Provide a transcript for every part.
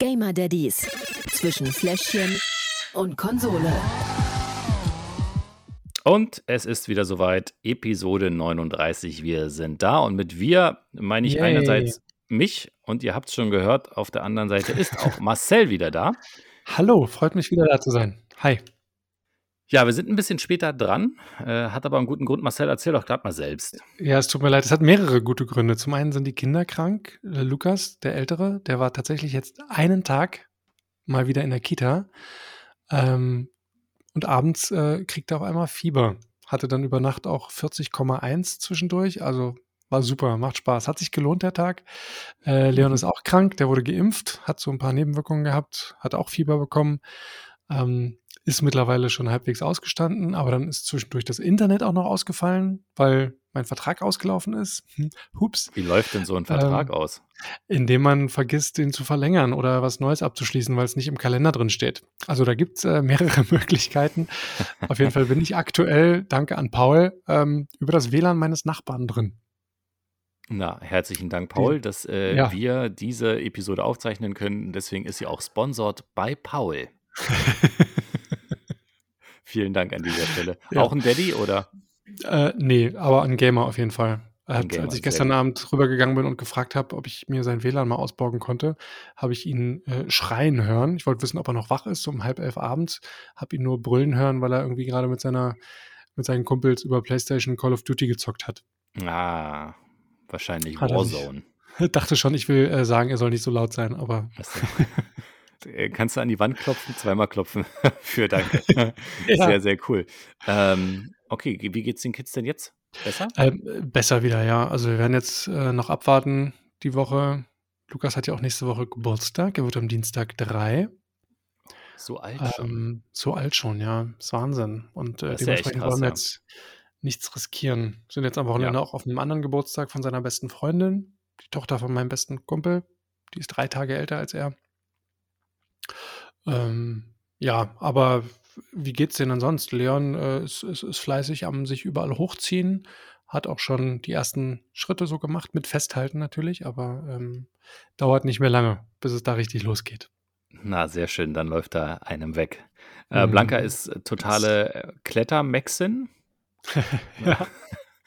Gamer Daddies zwischen Fläschchen und Konsole. Und es ist wieder soweit, Episode 39. Wir sind da und mit wir meine ich Yay. einerseits mich und ihr habt es schon gehört, auf der anderen Seite ist auch Marcel wieder da. Hallo, freut mich wieder da zu sein. Hi. Ja, wir sind ein bisschen später dran, äh, hat aber einen guten Grund. Marcel, erzähl doch gerade mal selbst. Ja, es tut mir leid, es hat mehrere gute Gründe. Zum einen sind die Kinder krank. Äh, Lukas, der Ältere, der war tatsächlich jetzt einen Tag mal wieder in der Kita. Ähm, und abends äh, kriegt er auf einmal Fieber. Hatte dann über Nacht auch 40,1 zwischendurch. Also war super, macht Spaß. Hat sich gelohnt, der Tag. Äh, Leon ist auch krank, der wurde geimpft, hat so ein paar Nebenwirkungen gehabt, hat auch Fieber bekommen. Ähm, ist mittlerweile schon halbwegs ausgestanden, aber dann ist zwischendurch das Internet auch noch ausgefallen, weil mein Vertrag ausgelaufen ist. Hups. Wie läuft denn so ein Vertrag Ähm, aus? Indem man vergisst, den zu verlängern oder was Neues abzuschließen, weil es nicht im Kalender drin steht. Also da gibt es äh, mehrere Möglichkeiten. Auf jeden Fall bin ich aktuell, danke an Paul, ähm, über das WLAN meines Nachbarn drin. Na, herzlichen Dank, Paul, dass äh, Ja. wir diese Episode aufzeichnen können. Deswegen ist sie auch sponsored bei Paul. Vielen Dank an dieser Stelle. Ja. Auch ein Daddy oder? Äh, nee, aber ein Gamer auf jeden Fall. Hat, Gamer, als ich gestern. Abend rübergegangen bin und gefragt habe, ob ich mir sein WLAN mal ausborgen konnte, habe ich ihn äh, schreien hören. Ich wollte wissen, ob er noch wach ist, so um halb elf abends. Habe ihn nur brüllen hören, weil er irgendwie gerade mit seiner mit seinen Kumpels über PlayStation Call of Duty gezockt hat. Ah, wahrscheinlich Hat er nicht. Warzone. Dachte schon, ich will äh, sagen, er soll nicht so laut sein, aber Kannst du an die Wand klopfen? Zweimal klopfen. Für danke. Ja. Sehr, sehr cool. Ähm, okay, wie geht's den Kids denn jetzt? Besser? ähm, besser wieder, ja. Also wir werden jetzt äh, noch abwarten die Woche. Lukas hat ja auch nächste Woche Geburtstag. Er wird am Dienstag drei. So alt schon. Ähm, so alt schon, ja. Ist Wahnsinn. Und äh, Das ja dementsprechend krass, wollen wir ja. jetzt nichts riskieren. Sind jetzt am Wochenende Ja. auch auf einem anderen Geburtstag von seiner besten Freundin, die Tochter von meinem besten Kumpel. Die ist drei Tage älter als er. Ähm, ja, aber wie geht's denn denn sonst? Leon äh, ist, ist, ist fleißig am sich überall hochziehen, hat auch schon die ersten Schritte so gemacht, mit Festhalten natürlich, aber ähm, dauert nicht mehr lange, bis es da richtig losgeht. Na, sehr schön, dann läuft da einem weg. Äh, Mhm. Blanca ist totale Klettermaxin. ja.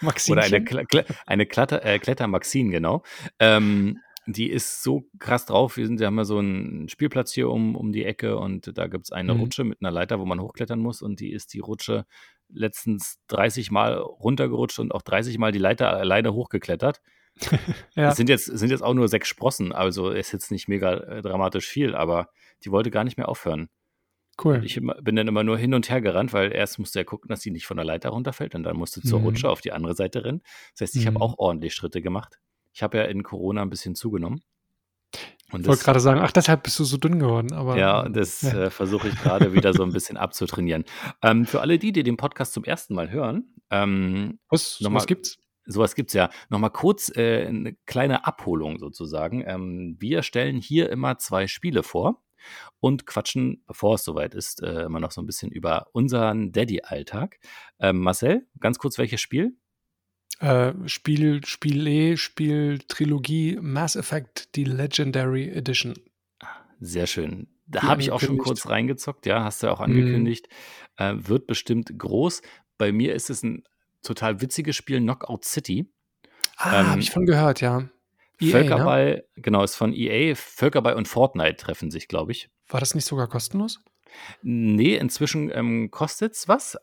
Maximchen. Oder eine, Kle eine Kletter, äh, Klettermaxin, genau. Ähm, die ist so krass drauf. Wir, sind, wir haben ja so einen Spielplatz hier um, um die Ecke und da gibt es eine Mhm. Rutsche mit einer Leiter, wo man hochklettern muss. Und die ist die Rutsche letztens 30 Mal runtergerutscht und auch 30 Mal die Leiter alleine hochgeklettert. ja. Es sind jetzt, sind jetzt auch nur sechs Sprossen, also ist jetzt nicht mega äh, dramatisch viel, aber die wollte gar nicht mehr aufhören. Cool. Und ich bin dann immer nur hin und her gerannt, weil erst musste er gucken, dass sie nicht von der Leiter runterfällt und dann musste zur Mhm. Rutsche auf die andere Seite rennen. Das heißt, ich habe Mhm. auch ordentlich Schritte gemacht. Ich habe ja in Corona ein bisschen zugenommen. Und ich wollte gerade sagen, ach, deshalb bist du so dünn geworden. Aber ja, das Ja. Äh, versuche ich gerade wieder so ein bisschen abzutrainieren. Ähm, für alle die, die den Podcast zum ersten Mal hören, ähm, was, nochmal- was gibt's? sowas gibt's ja. Nochmal kurz äh, eine kleine Abholung sozusagen. Ähm, wir stellen hier immer zwei Spiele vor und quatschen, bevor es soweit ist, äh, immer noch so ein bisschen über unseren Daddy-Alltag. Ähm, Marcel, ganz kurz, welches Spiel? Äh, Spiel, Spiel E, Spiel Trilogie Mass Effect, die Legendary Edition. Sehr schön. Da habe ich auch schon kurz reingezockt, ja, hast du ja auch Mhm. angekündigt. Äh, wird bestimmt groß. Bei mir ist es ein total witziges Spiel, Knockout City. Ah, Ähm, habe ich von gehört, ja. EA, ne? Genau, ist von EA. Völkerball und Fortnite treffen sich, glaube ich. War das nicht sogar kostenlos? Nee, inzwischen ähm, kostet es was.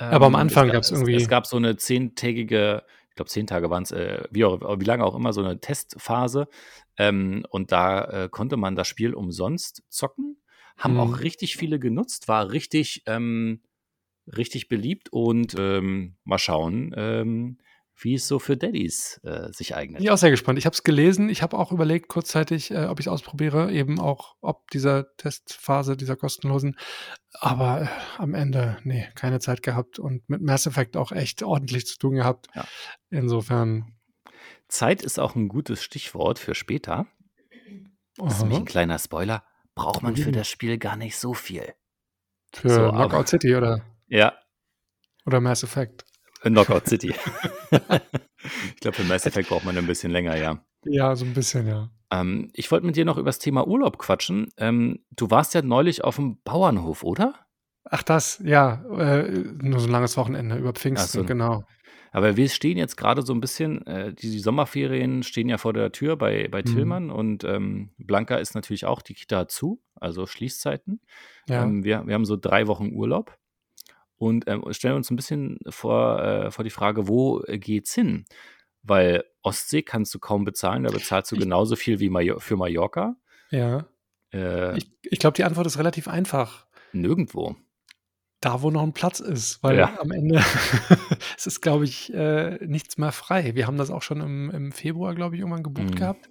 Aber am Ähm, Anfang es, gab's es- irgendwie- Es gab so eine zehntägige, ich glaube zehn Tage waren es, äh, wie, auch- wie lange auch immer, so eine Testphase. Ähm, und da äh, konnte man das Spiel umsonst zocken. Haben Mhm. auch richtig viele genutzt, war richtig, ähm, richtig beliebt. Und ähm, mal schauen, ähm, wie es so für Daddys äh, sich eignet. Bin ich auch sehr gespannt. Ich habe es gelesen. Ich habe auch überlegt kurzzeitig, äh, ob ich es ausprobiere, eben auch ob dieser Testphase, dieser kostenlosen. Aber äh, am Ende, nee, keine Zeit gehabt und mit Mass Effect auch echt ordentlich zu tun gehabt. Ja. Insofern. Zeit ist auch ein gutes Stichwort für später. Das ist nämlich ein kleiner Spoiler. Braucht man für Mhm. das Spiel gar nicht so viel. Für So, aber- Knockout City oder, Ja, oder Mass Effect. Knockout City. ich glaube, für Mass Effect braucht man ein bisschen länger, ja. Ja, so ein bisschen, ja. Ähm, ich wollte mit dir noch über das Thema Urlaub quatschen. Ähm, du warst ja neulich auf dem Bauernhof, oder? Ach das, ja, äh, nur so ein langes Wochenende über Pfingsten, so. genau. Aber wir stehen jetzt gerade so ein bisschen, äh, die, die Sommerferien stehen ja vor der Tür bei, bei Mhm. Tillmann und ähm, Blanca ist natürlich auch, die Kita hat zu, also Schließzeiten. Ja. Ähm, wir, wir haben so drei Wochen Urlaub und ähm, stellen uns ein bisschen vor, äh, vor die Frage, wo äh, geht's hin? Weil Ostsee kannst du kaum bezahlen, da bezahlst du genauso viel wie Majo für Mallorca. Ja. Äh, Ich, ich glaube, die Antwort ist relativ einfach. nirgendwo. Da, wo noch ein Platz ist, weil Ja. am Ende es ist, glaube ich, äh, nichts mehr frei. Wir haben das auch schon im, im Februar, glaube ich, irgendwann gebucht Mhm. gehabt,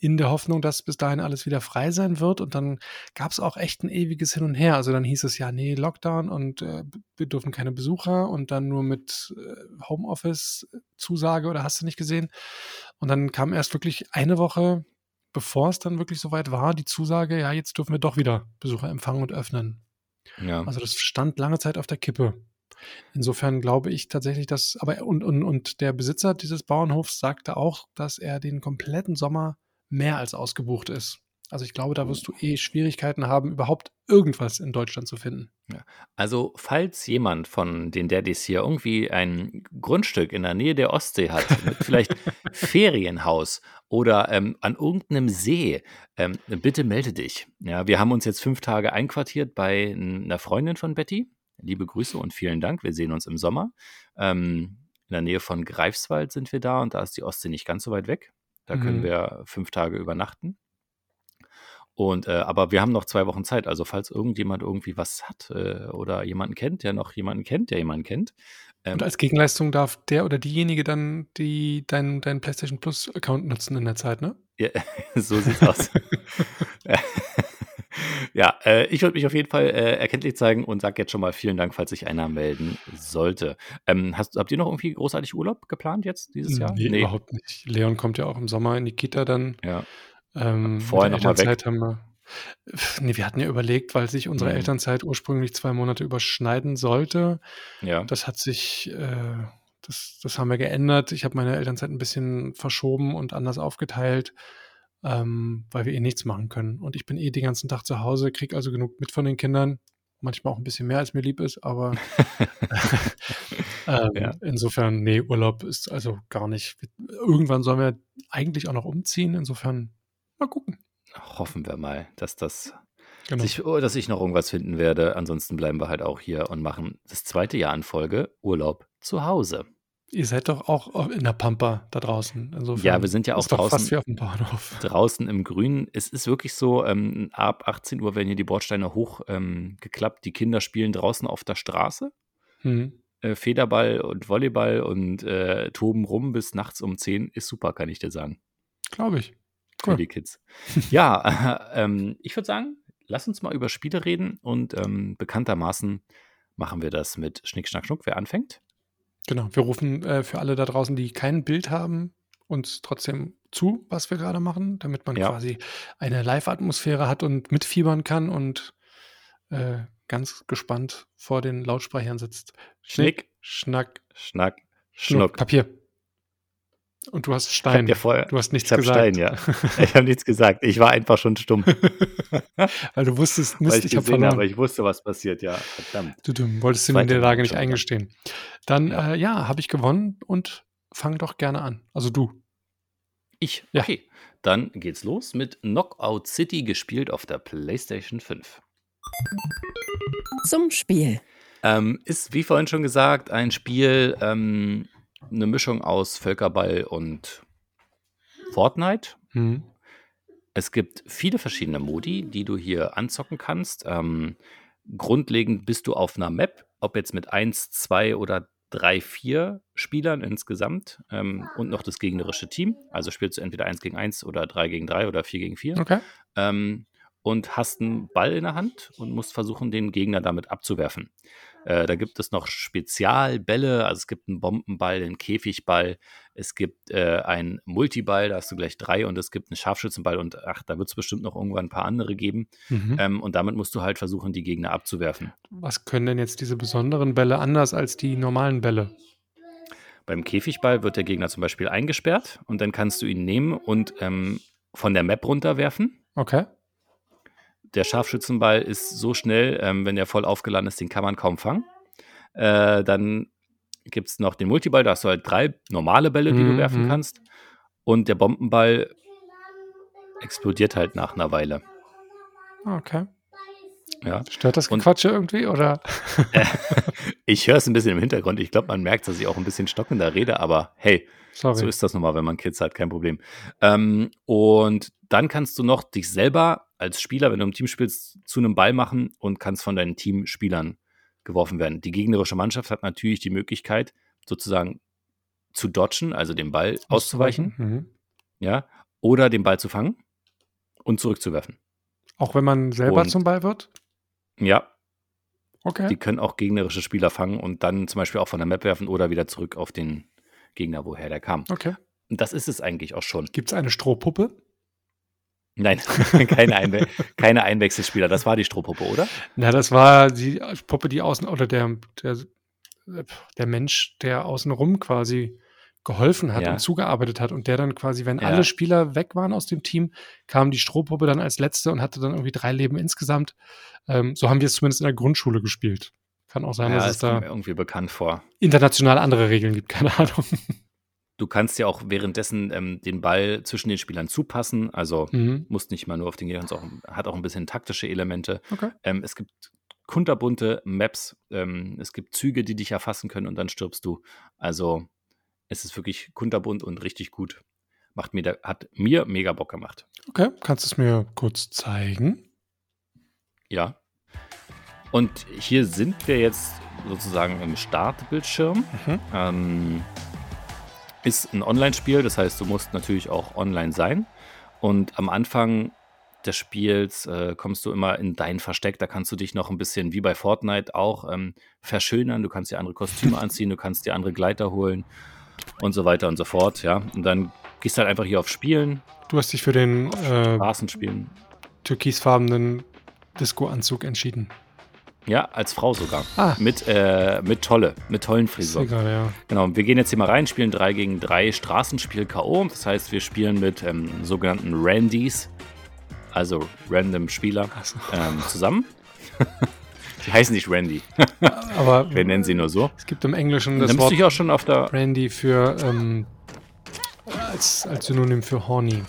in der Hoffnung, dass bis dahin alles wieder frei sein wird. Und dann gab es auch echt ein ewiges Hin und Her. Also dann hieß es ja, nee, Lockdown und äh, wir dürfen keine Besucher und dann nur mit äh, Homeoffice-Zusage oder hast du nicht gesehen. Und dann kam erst wirklich eine Woche, bevor es dann wirklich soweit war, die Zusage, ja, jetzt dürfen wir doch wieder Besucher empfangen und öffnen. Ja. Also das stand lange Zeit auf der Kippe. Insofern glaube ich tatsächlich, dass, aber und, und, und der Besitzer dieses Bauernhofs sagte auch, dass er den kompletten Sommer mehr als ausgebucht ist. Also ich glaube, da wirst du eh Schwierigkeiten haben, überhaupt irgendwas in Deutschland zu finden. Also, falls jemand von den Daddys hier irgendwie ein Grundstück in der Nähe der Ostsee hat, vielleicht Ferienhaus oder ähm, an irgendeinem See, ähm, bitte melde dich. Ja, wir haben uns jetzt fünf Tage einquartiert bei einer Freundin von Betty. Liebe Grüße und vielen Dank. Wir sehen uns im Sommer. Ähm, in der Nähe von Greifswald sind wir da und da ist die Ostsee nicht ganz so weit weg. Da können Mhm. wir fünf Tage übernachten. Und äh, aber wir haben noch zwei Wochen Zeit. Also falls irgendjemand irgendwie was hat äh, oder jemanden kennt, der noch jemanden kennt, der jemanden kennt. Ähm, Und als Gegenleistung darf der oder diejenige dann die, dein, dein PlayStation Plus Account nutzen in der Zeit, ne? ja, so sieht's aus. ja, äh, ich würde mich auf jeden Fall äh, erkenntlich zeigen und sage jetzt schon mal vielen Dank, falls sich einer melden sollte. Ähm, hast, habt ihr noch irgendwie großartig Urlaub geplant jetzt dieses Jahr? Nee, überhaupt nicht. Leon kommt ja auch im Sommer in die Kita dann. Ja. Ähm, Vorher mit noch der mal weg. Haben wir. Nee, wir hatten ja überlegt, weil sich unsere Mhm. Elternzeit ursprünglich zwei Monate überschneiden sollte. Ja. Das hat sich, äh, das, das haben wir geändert. Ich habe meine Elternzeit ein bisschen verschoben und anders aufgeteilt, ähm, weil wir eh nichts machen können. Und ich bin eh den ganzen Tag zu Hause, kriege also genug mit von den Kindern. Manchmal auch ein bisschen mehr, als mir lieb ist, aber ähm, Ja. insofern, nee, Urlaub ist also gar nicht. Irgendwann sollen wir eigentlich auch noch umziehen. Insofern, mal gucken. Hoffen wir mal, dass das Genau. sich, oh, dass ich noch irgendwas finden werde. Ansonsten bleiben wir halt auch hier und machen das zweite Jahr in Folge Urlaub zu Hause. Ihr seid doch auch in der Pampa da draußen. Insofern Ja, wir sind ja auch draußen. draußen im Grünen. Es ist wirklich so, ähm, ab 18 Uhr werden hier die Bordsteine hochgeklappt. Ähm, geklappt. die Kinder spielen draußen auf der Straße. Hm. Äh, Federball und Volleyball und äh, toben rum bis nachts um 10 ist super, kann ich dir sagen. Glaube ich. Für Cool. die Kids. ja, ähm, ich würde sagen, lass uns mal über Spiele reden und ähm, bekanntermaßen machen wir das mit Schnick, Schnack, Schnuck. Wer anfängt? Genau. Wir rufen äh, für alle da draußen, die kein Bild haben, uns trotzdem zu, was wir gerade machen, damit man Ja. quasi eine Live-Atmosphäre hat und mitfiebern kann und äh, ganz gespannt vor den Lautsprechern sitzt. Schnick, Schnack, Schnack, Schnuck. Schnuck. Papier. Und du hast Ich hab Stein. dir vorher, Du hast nichts ich habe gesagt. Stein, ja. Ich habe nichts gesagt. Ich war einfach schon stumm. Weil du wusstest, weil Mist, ich ich habe gesehen verloren. habe, ich wusste, was passiert, ja. Verdammt. Du, du wolltest dir in der Lage nicht eingestehen. Dann, Ja. ja, äh, ja habe ich gewonnen und fang doch gerne an. Also du. Ich, Ja. okay. Dann geht's los mit Knockout City, gespielt auf der PlayStation 5. Zum Spiel. Ähm, ist, wie vorhin schon gesagt, ein Spiel, ähm, eine Mischung aus Völkerball und Fortnite. Hm. Es gibt viele verschiedene Modi, die du hier anzocken kannst. Ähm, grundlegend bist du auf einer Map, ob jetzt mit 1, 2 oder 3, 4 Spielern insgesamt ähm, und noch das gegnerische Team. Also spielst du entweder 1 gegen 1 oder 3 gegen 3 oder 4 gegen 4. Okay. ähm, und hast einen Ball in der Hand und musst versuchen, den Gegner damit abzuwerfen. Äh, da gibt es noch Spezialbälle, also es gibt einen Bombenball, einen Käfigball, es gibt äh, einen Multiball, da hast du gleich drei und es gibt einen Scharfschützenball und ach, da wird es bestimmt noch irgendwann ein paar andere geben. Mhm. Ähm, und damit musst du halt versuchen, die Gegner abzuwerfen. Was können denn jetzt diese besonderen Bälle anders als die normalen Bälle? Beim Käfigball wird der Gegner zum Beispiel eingesperrt und dann kannst du ihn nehmen und ähm, von der Map runterwerfen. Okay. Der Scharfschützenball ist so schnell, ähm, wenn der voll aufgeladen ist, den kann man kaum fangen. Äh, dann gibt es noch den Multiball, da hast du halt drei normale Bälle, die du Mhm, werfen mhm. kannst. Und der Bombenball explodiert halt nach einer Weile. Okay. Ja. Stört das Gequatsche irgendwie oder? Ich höre es ein bisschen im Hintergrund. Ich glaube, man merkt, dass ich auch ein bisschen stockender rede, aber hey, Sorry. so ist das nun mal, wenn man Kids hat, kein Problem. Ähm, und dann kannst du noch dich selber als Spieler, wenn du im Team spielst, zu einem Ball machen und kannst von deinen Teamspielern geworfen werden. Die gegnerische Mannschaft hat natürlich die Möglichkeit, sozusagen zu dodgen, also den Ball auszuweichen, Mhm. ja, oder den Ball zu fangen und zurückzuwerfen. Auch wenn man selber Und- zum Ball wird? Ja, Okay. die können auch gegnerische Spieler fangen und dann zum Beispiel auch von der Map werfen oder wieder zurück auf den Gegner, woher der kam. okay. Und das ist es eigentlich auch schon. Gibt es eine Strohpuppe? Nein, keine, Einwe keine Einwechselspieler. Das war die Strohpuppe, oder? Na, das war die Puppe, die außen, oder der, der, der Mensch, der außenrum quasi geholfen hat Ja. und zugearbeitet hat und der dann quasi, wenn Ja. alle Spieler weg waren aus dem Team, kam die Strohpuppe dann als letzte und hatte dann irgendwie drei Leben insgesamt. Ähm, so haben wir es zumindest in der Grundschule gespielt. Kann auch sein, Ja, dass das es da irgendwie bekannt vor. international andere Regeln gibt, keine Ahnung. Du kannst ja auch währenddessen ähm, den Ball zwischen den Spielern zupassen. Also Mhm. musst nicht mal nur auf den Gegner, auch, hat auch ein bisschen taktische Elemente. Okay. Ähm, es gibt kunterbunte Maps. Ähm, es gibt Züge, die dich erfassen können und dann stirbst du. Also es ist wirklich kunterbunt und richtig gut. Macht mir, da, hat mir mega Bock gemacht. Okay, kannst du es mir kurz zeigen? Ja. Und hier sind wir jetzt sozusagen im Startbildschirm. Mhm. Ähm, ist ein Online-Spiel, das heißt, du musst natürlich auch online sein. Und am Anfang des Spiels äh, kommst du immer in dein Versteck. Da kannst du dich noch ein bisschen wie bei Fortnite auch ähm, verschönern. Du kannst dir andere Kostüme anziehen, du kannst dir andere Gleiter holen und so weiter und so fort. Ja, und dann gehst du halt einfach hier auf Spielen, Du hast dich für den äh, türkisfarbenen Disco-Anzug entschieden. Ja, als Frau sogar. Ah. Mit, äh, mit tolle, mit tollen Ist Frisuren. egal, ja. Genau, wir gehen jetzt hier mal rein, spielen 3 gegen 3 Straßenspiel K.O. Das heißt, wir spielen mit ähm, sogenannten Randys, also random Spieler, ähm, zusammen. Die heißen nicht Randy, Aber wir nennen sie nur so. es gibt im Englischen Das Nimmst Wort auch schon auf der. Brandy für ähm, als, als Synonym für horny.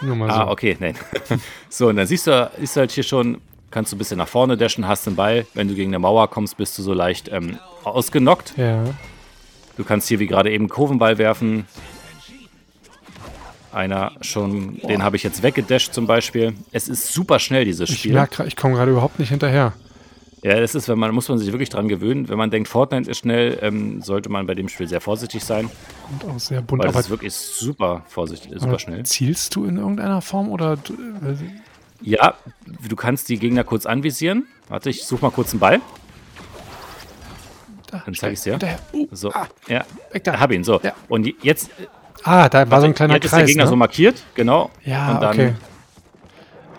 Nur mal so. Ah, okay, nein. So, und dann siehst du, du halt hier schon, kannst du ein bisschen nach vorne dashen, hast den Ball. Wenn du gegen eine Mauer kommst, bist du so leicht ähm, ausgenockt. Ja. Du kannst hier wie gerade eben Kurvenball werfen. Einer schon, den habe ich jetzt weggedasht zum Beispiel. Es ist super schnell, dieses Ich Spiel. merke, ich komme gerade überhaupt nicht hinterher. Ja, das ist, wenn man, muss man sich wirklich dran gewöhnen. Wenn man denkt, Fortnite ist schnell, ähm, sollte man bei dem Spiel sehr vorsichtig sein, Und auch sehr bunt. weil es Aber, ist wirklich super vorsichtig, super schnell. zielst du in irgendeiner Form oder äh, Ja, du kannst die Gegner kurz anvisieren. Warte, ich suche mal kurz einen Ball. da, Dann zeig ich's dir. Uh, So, ah, ja, weg da. hab ihn. So, Ja. und je- jetzt, Ah, da war so ein kleiner jetzt ist der Kreis. Gegner ne? so markiert, genau. ja, und dann okay.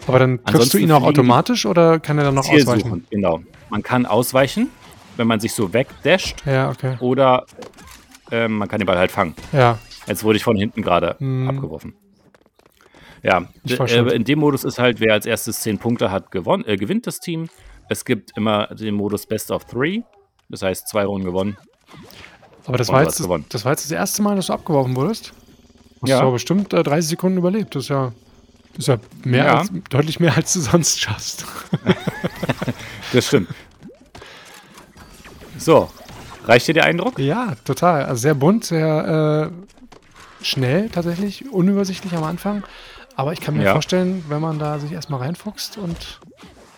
Aber dann triffst du Ansonsten ihn auch automatisch oder kann er dann noch Ziel ausweichen? genau. Man kann ausweichen, wenn man sich so wegdasht, Ja, okay. oder ähm, man kann den Ball halt fangen. Ja, Jetzt wurde ich von hinten gerade Hm. abgeworfen. Ja, äh, in dem Modus ist halt, wer als erstes 10 Punkte hat, gewonnen, äh, gewinnt das Team. Es gibt immer den Modus Best of Three. Das heißt, zwei Runden gewonnen. aber das war, du jetzt das, das war jetzt das erste Mal, dass du abgeworfen wurdest? Hast Ja. du aber bestimmt äh, 30 Sekunden überlebt. Das ist ja, das ist ja, mehr Ja. Als, deutlich mehr, als du sonst schaffst. Das stimmt. So, reicht dir der Eindruck? Ja, total. Also sehr bunt, sehr äh, schnell tatsächlich, unübersichtlich am Anfang. Aber ich kann mir Ja. vorstellen, wenn man da sich erstmal reinfuchst und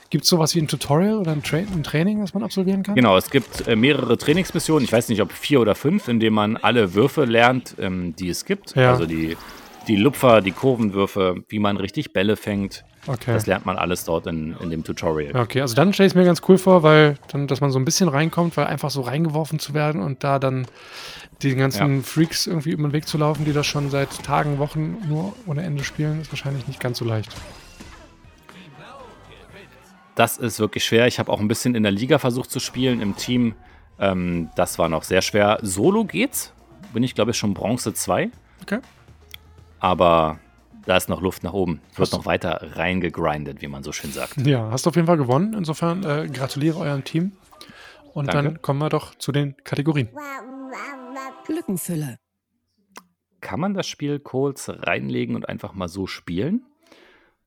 gibt es sowas wie ein Tutorial oder ein, Tra ein Training, das man absolvieren kann? Genau, es gibt äh, mehrere Trainingsmissionen. Ich weiß nicht, ob vier oder fünf, in denen man alle Würfe lernt, ähm, die es gibt. Ja. Also die, die Lupfer, die Kurvenwürfe, wie man richtig Bälle fängt. Okay. Das lernt man alles dort in, in dem Tutorial. Okay, also dann stelle ich es mir ganz cool vor, weil dann, dass man so ein bisschen reinkommt, weil einfach so reingeworfen zu werden und da dann den ganzen Freaks irgendwie über den Weg zu laufen, die das schon seit Tagen, Wochen nur ohne Ende spielen, ist wahrscheinlich nicht ganz so leicht. Das ist wirklich schwer. Ich habe auch ein bisschen in der Liga versucht zu spielen, im Team. Ähm, das war noch sehr schwer. Solo geht's. Bin ich, glaube ich, schon Bronze 2. Okay. Aber da ist noch Luft nach oben. Wird Hast- noch weiter reingegrindet, wie man so schön sagt. Ja, hast auf jeden Fall gewonnen. Insofern äh, gratuliere eurem Team. Und Danke. dann kommen wir doch zu den Kategorien. Lückenfüller. Kann man das Spiel Coles reinlegen und einfach mal so spielen?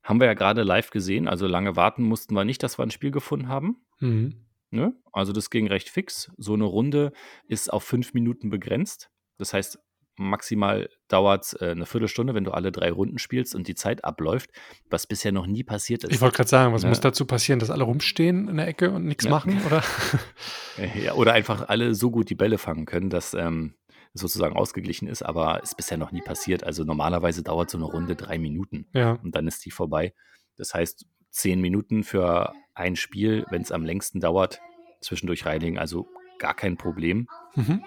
Haben wir ja gerade live gesehen, also lange warten mussten wir nicht, dass wir ein Spiel gefunden haben. Mhm. Ne? Also das ging recht fix. So eine Runde ist auf fünf Minuten begrenzt. Das heißt, maximal dauert es äh, eine Viertelstunde, wenn du alle drei Runden spielst und die Zeit abläuft, was bisher noch nie passiert ist. Ich wollte gerade sagen, was Ja. muss dazu passieren, dass alle rumstehen in der Ecke und nichts Ja. machen, oder? Äh, Ja, oder einfach alle so gut die Bälle fangen können, dass ähm, es sozusagen ausgeglichen ist, aber ist bisher noch nie passiert. Also normalerweise dauert so eine Runde drei Minuten ja. und dann ist die vorbei. Das heißt, zehn Minuten für ein Spiel, wenn es am längsten dauert, zwischendurch reinlegen, also gar kein Problem. Mhm.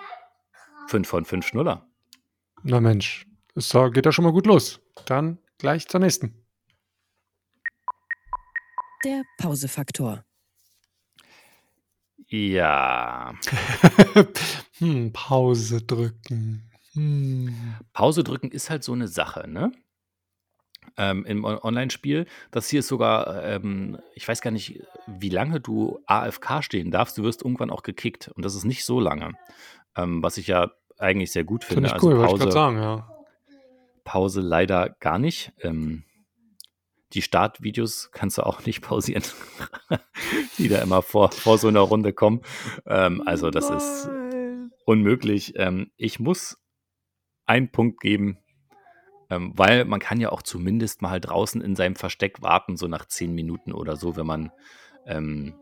Fünf von fünf Schnuller. Na Mensch, es so- geht ja schon mal gut los. Dann gleich zur nächsten. Der Pausefaktor. Ja, hm, Pause drücken. Hm. Pause drücken ist halt so eine Sache, ne? Ähm, Im On- Online-Spiel, das hier ist sogar, ähm, ich weiß gar nicht, wie lange du AFK stehen darfst. Du wirst irgendwann auch gekickt und das ist nicht so lange, ähm, was ich ja eigentlich sehr gut finde. Finde ich Also cool, wollte ich Pause, gerade sagen, ja. Pause leider gar nicht. Ähm, die Startvideos kannst du auch nicht pausieren, die da immer vor, vor so einer Runde kommen. Ähm, also das ist unmöglich. Ähm, ich muss einen Punkt geben, ähm, weil man kann ja auch zumindest mal draußen in seinem Versteck warten, so nach zehn Minuten oder so, wenn man ähm,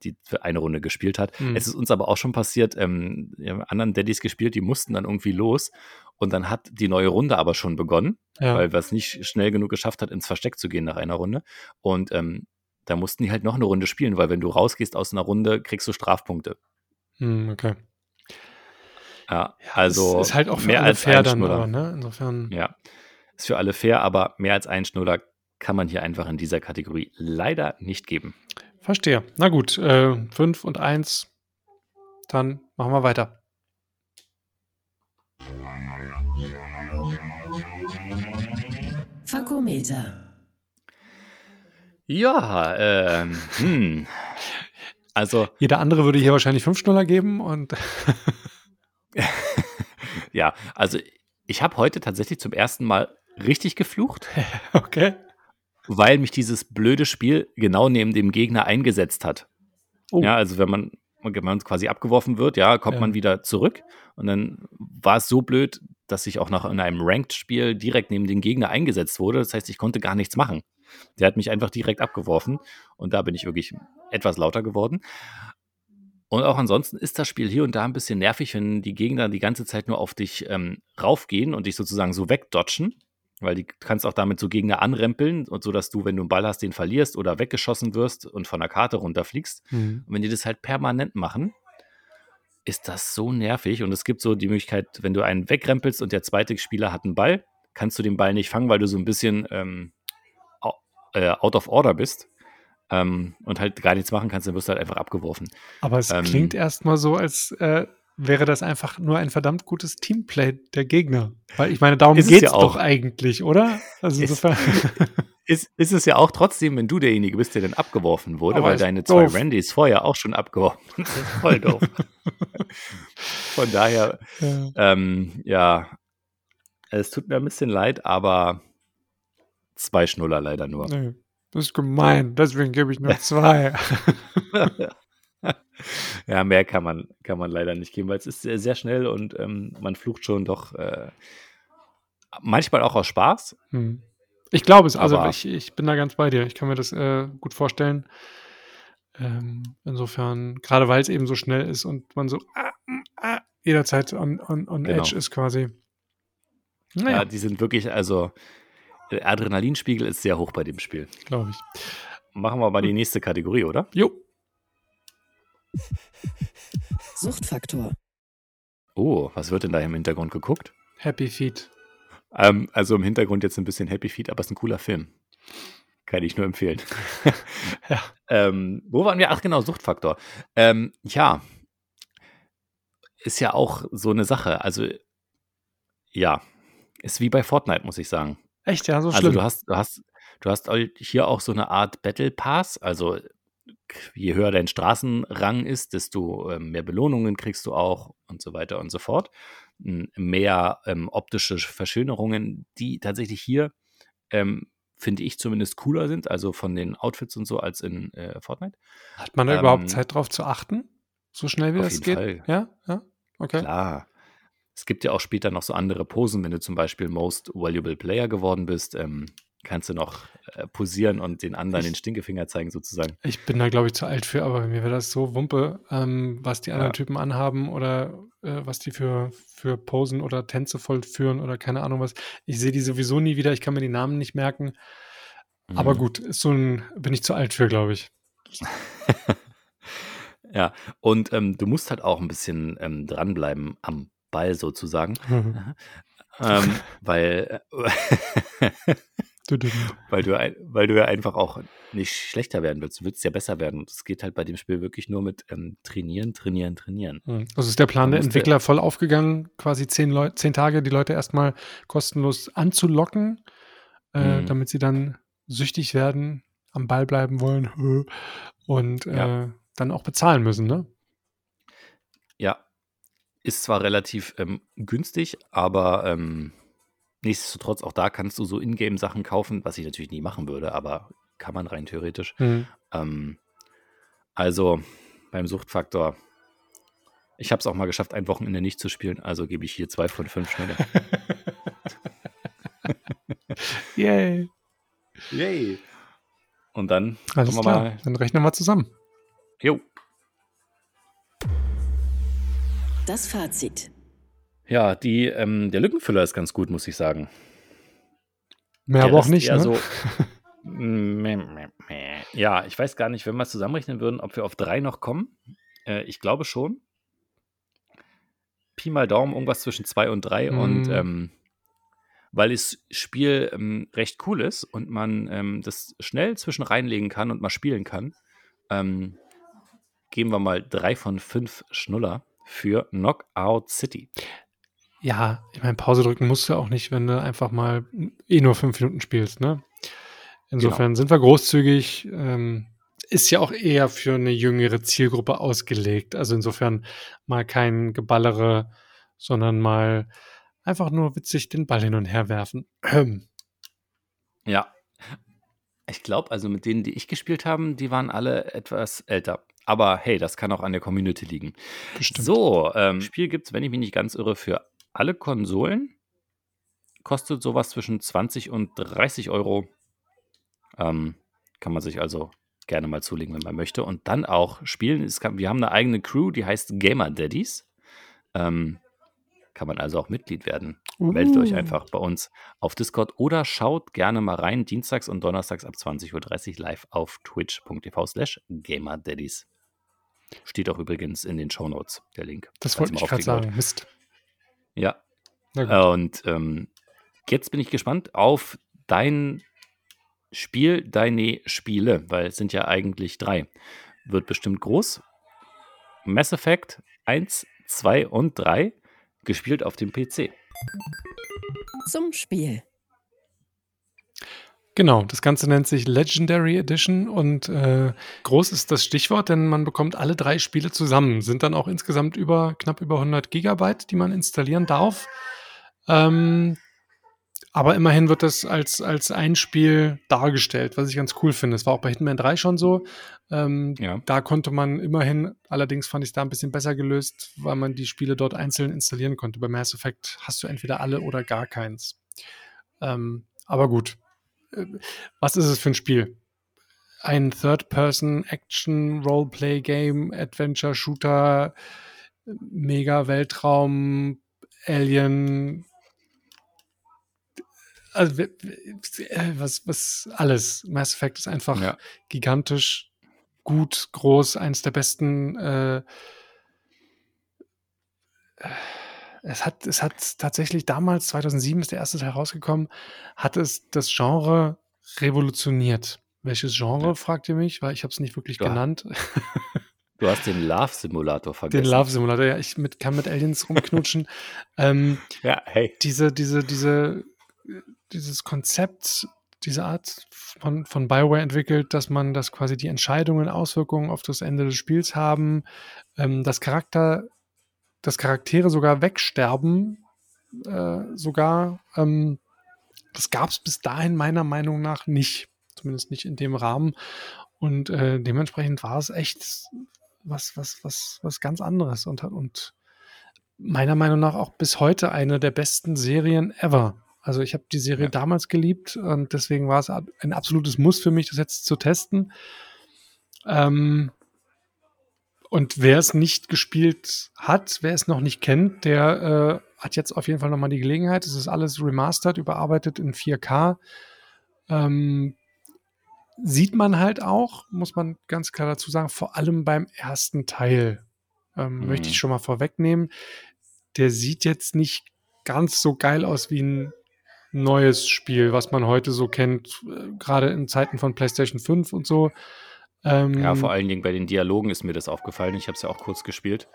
die für eine Runde gespielt hat. Hm. Es ist uns aber auch schon passiert, ähm, wir haben anderen Daddys gespielt, die mussten dann irgendwie los und dann hat die neue Runde aber schon begonnen, Ja. weil wir es nicht schnell genug geschafft hat, ins Versteck zu gehen nach einer Runde. Und ähm, da mussten die halt noch eine Runde spielen, weil wenn du rausgehst aus einer Runde, kriegst du Strafpunkte. Hm, okay. Ja, also ist, ist halt auch für mehr als fair ein dann, aber, ne? Insofern. Ja, ist für alle fair, aber mehr als ein Schnuller kann man hier einfach in dieser Kategorie leider nicht geben. Verstehe. Na gut, äh, 5 und 1. Dann machen wir weiter. Fakometer. Ja, ähm, hm. Also, Jeder andere würde hier wahrscheinlich 5 Schnuller geben und ja, also ich habe heute tatsächlich zum ersten Mal richtig geflucht, okay. Weil mich dieses blöde Spiel genau neben dem Gegner eingesetzt hat. Oh. Ja, also wenn man, wenn man quasi abgeworfen wird, ja, kommt Ja. man wieder zurück. Und dann war es so blöd, dass ich auch noch in einem Ranked-Spiel direkt neben den Gegner eingesetzt wurde. Das heißt, ich konnte gar nichts machen. Der hat mich einfach direkt abgeworfen. Und da bin ich wirklich etwas lauter geworden. Und auch ansonsten ist das Spiel hier und da ein bisschen nervig, wenn die Gegner die ganze Zeit nur auf dich ähm, raufgehen und dich sozusagen so wegdodgen. Weil die, du kannst auch damit so Gegner anrempeln und so, dass du, wenn du einen Ball hast, den verlierst oder weggeschossen wirst und von der Karte runterfliegst. Hm. Und wenn die das halt permanent machen, ist das so nervig. Und es gibt so die Möglichkeit, wenn du einen wegrempelst und der zweite Spieler hat einen Ball, kannst du den Ball nicht fangen, weil du so ein bisschen ähm, äh, out of order bist ähm, und halt gar nichts machen kannst, dann wirst du halt einfach abgeworfen. Aber es Ähm, klingt erstmal so, als äh, wäre das einfach nur ein verdammt gutes Teamplay der Gegner. Weil ich meine, darum Ist es geht ja es auch. doch eigentlich, oder? Also Ist- insofern. Ist, ist es ja auch trotzdem, wenn du derjenige bist, der dann abgeworfen wurde, Aber weil deine zwei doof. Randys vorher auch schon abgeworfen sind. Voll doof. Von daher, ja. ähm, ja, es tut mir ein bisschen leid, aber zwei Schnuller leider nur. Nee, das ist gemein, deswegen gebe ich nur zwei. Ja, mehr kann man, kann man leider nicht geben, weil es ist sehr, sehr schnell und ähm, man flucht schon doch äh, manchmal auch aus Spaß. Hm. Ich glaube es, also ich, ich bin da ganz bei dir. Ich kann mir das äh, gut vorstellen. Ähm, insofern, gerade weil es eben so schnell ist und man so ah, jederzeit on, on, on Genau. Edge ist quasi. Ja. Naja, die sind wirklich, also der Adrenalinspiegel ist sehr hoch bei dem Spiel. glaube ich. Machen wir mal die nächste Kategorie, oder? Jo, Suchtfaktor. Oh, was wird denn da im Hintergrund geguckt? Happy Feet. Ähm, also im Hintergrund jetzt ein bisschen Happy Feet, aber es ist ein cooler Film. Kann ich nur empfehlen. Ja. ähm, wo waren wir? Ach genau, Suchtfaktor. Ähm, ja, ist ja auch so eine Sache. Also ja, ist wie bei Fortnite, muss ich sagen. Echt, ja, so Also schlimm. du hast, du hast, du hast hier auch so eine Art Battle Pass. Also je höher dein Straßenrang ist, desto ähm, mehr Belohnungen kriegst du auch und so weiter und so fort. Mehr ähm, optische Verschönerungen, die tatsächlich hier, ähm, finde ich zumindest cooler sind, also von den Outfits und so, als in äh, Fortnite. Hat man da Ähm, überhaupt Zeit drauf zu achten? So schnell wie auf das jeden geht? Fall. Ja, ja, okay. Klar. Es gibt ja auch später noch so andere Posen, wenn du zum Beispiel Most Valuable Player geworden bist, ähm, kannst du noch äh, posieren und den anderen Ich- den Stinkefinger zeigen sozusagen. Ich bin da, glaube ich, zu alt für, aber mir wäre das so Wumpe, ähm, was die anderen Ja. Typen anhaben oder äh, was die für, für Posen oder Tänze vollführen oder keine Ahnung was. Ich sehe die sowieso nie wieder, ich kann mir die Namen nicht merken. Aber Mhm. gut, ist so ein, bin ich zu alt für, glaube ich. Ja, und ähm, du musst halt auch ein bisschen ähm, dranbleiben am Ball sozusagen, ähm, weil, äh. Weil, du, weil du ja einfach auch nicht schlechter werden willst. Du willst ja besser werden. Und es geht halt bei dem Spiel wirklich nur mit ähm, trainieren, trainieren, trainieren. Hm. Also ist der Plan der Entwickler voll aufgegangen, quasi zehn, Leu zehn Tage die Leute erstmal kostenlos anzulocken, äh, Mhm. damit sie dann süchtig werden, am Ball bleiben wollen und Ja. äh, dann auch bezahlen müssen, ne? Ja, ist zwar relativ ähm, günstig, aber ähm, nichtsdestotrotz auch da kannst du so Ingame-Sachen kaufen, was ich natürlich nie machen würde, aber kann man rein theoretisch. Hm. Ähm, also beim Suchtfaktor, ich habe es auch mal geschafft, ein Wochenende nicht zu spielen, also gebe ich hier zwei von fünf Schnelle. Yay. Yay! Und dann Alles wir klar, mal. dann rechnen wir zusammen. Jo. Das Fazit. Ja, die, ähm, der Lückenfüller ist ganz gut, muss ich sagen. Mehr Der aber auch nicht, ne? so. Ja, ich weiß gar nicht, wenn wir es zusammenrechnen würden, ob wir auf drei noch kommen. Äh, ich glaube schon. Pi mal Daumen, irgendwas zwischen zwei und drei. Und Mm. ähm, weil das Spiel ähm, recht cool ist und man ähm, das schnell zwischen reinlegen kann und mal spielen kann, ähm, geben wir mal drei von fünf Schnuller für Knockout City. Ja, ich meine, Pause drücken musst du auch nicht, wenn du einfach mal eh nur fünf Minuten spielst, ne? Insofern sind wir großzügig. Ähm, ist ja auch eher für eine jüngere Zielgruppe ausgelegt. Also insofern mal kein Geballere, sondern mal einfach nur witzig den Ball hin und her werfen. Ja. Ich glaube, also mit denen, die ich gespielt habe, die waren alle etwas älter. Aber hey, das kann auch an der Community liegen. Bestimmt. So, ähm, Spiel gibt es, wenn ich mich nicht ganz irre, für alle Konsolen. Kostet sowas zwischen 20 und 30 Euro. Ähm, kann man sich also gerne mal zulegen, wenn man möchte. Und dann auch spielen. Kann, wir haben eine eigene Crew, die heißt Gamer Daddies. Ähm, kann man also auch Mitglied werden. Meldet euch Uh. einfach bei uns auf Discord oder schaut gerne mal rein, dienstags und donnerstags ab 20.30 Uhr live auf twitch.tv slash gamerdaddies. Steht auch übrigens in den Shownotes, der Link. Das wollte ich gerade sagen. Mist. Ja, Na gut. und ähm, jetzt bin ich gespannt auf dein Spiel, deine Spiele, weil es sind ja eigentlich drei. Wird bestimmt groß. Mass Effect 1, 2 und 3, gespielt auf dem PC. Zum Spiel. Genau, das Ganze nennt sich Legendary Edition und äh, groß ist das Stichwort, denn man bekommt alle drei Spiele zusammen. Sind dann auch insgesamt über knapp über 100 Gigabyte, die man installieren darf. Ähm, aber immerhin wird das als, als ein Spiel dargestellt, was ich ganz cool finde. Es war auch bei Hitman 3 schon so. Ähm, Ja. Da konnte man immerhin, allerdings fand ich es da ein bisschen besser gelöst, weil man die Spiele dort einzeln installieren konnte. Bei Mass Effect hast du entweder alle oder gar keins. Ähm, aber gut. Was ist es für ein Spiel? Ein Third-Person-Action-Roleplay-Game, Adventure-Shooter, Mega-Weltraum, Alien, also was, was alles. Mass Effect ist einfach Ja. gigantisch, gut, groß, eines der besten. Äh, es hat, es hat tatsächlich damals, 2007 ist der erste Teil rausgekommen, hat es das Genre revolutioniert. Welches Genre, Ja. fragt ihr mich, weil ich habe es nicht wirklich Ja. genannt. Du hast den Love Simulator vergessen. Den Love Simulator, ja, ich mit, kann mit Aliens rumknutschen. ähm, Ja, hey. diese, diese, diese dieses Konzept, diese Art von, von Bioware entwickelt, dass man, dass quasi die Entscheidungen Auswirkungen auf das Ende des Spiels haben, ähm, dass Charakter, dass Charaktere sogar wegsterben, äh, sogar, ähm, das gab es bis dahin meiner Meinung nach nicht. Zumindest nicht in dem Rahmen. Und äh, dementsprechend war es echt was, was, was, was ganz anderes und, und meiner Meinung nach auch bis heute eine der besten Serien ever. Also ich habe die Serie ja. damals geliebt und deswegen war es ein absolutes Muss für mich, das jetzt zu testen. Ähm, und wer es nicht gespielt hat, wer es noch nicht kennt, der äh, hat jetzt auf jeden Fall nochmal die Gelegenheit. Es ist alles remastered, überarbeitet in 4K. Ähm, sieht man halt auch, muss man ganz klar dazu sagen, vor allem beim ersten Teil. Ähm, mhm. Möchte ich schon mal vorwegnehmen. Der sieht jetzt nicht ganz so geil aus wie ein neues Spiel, was man heute so kennt, äh, gerade in Zeiten von PlayStation 5 und so. Ähm, ja, vor allen Dingen bei den Dialogen ist mir das aufgefallen. Ich habe es ja auch kurz gespielt.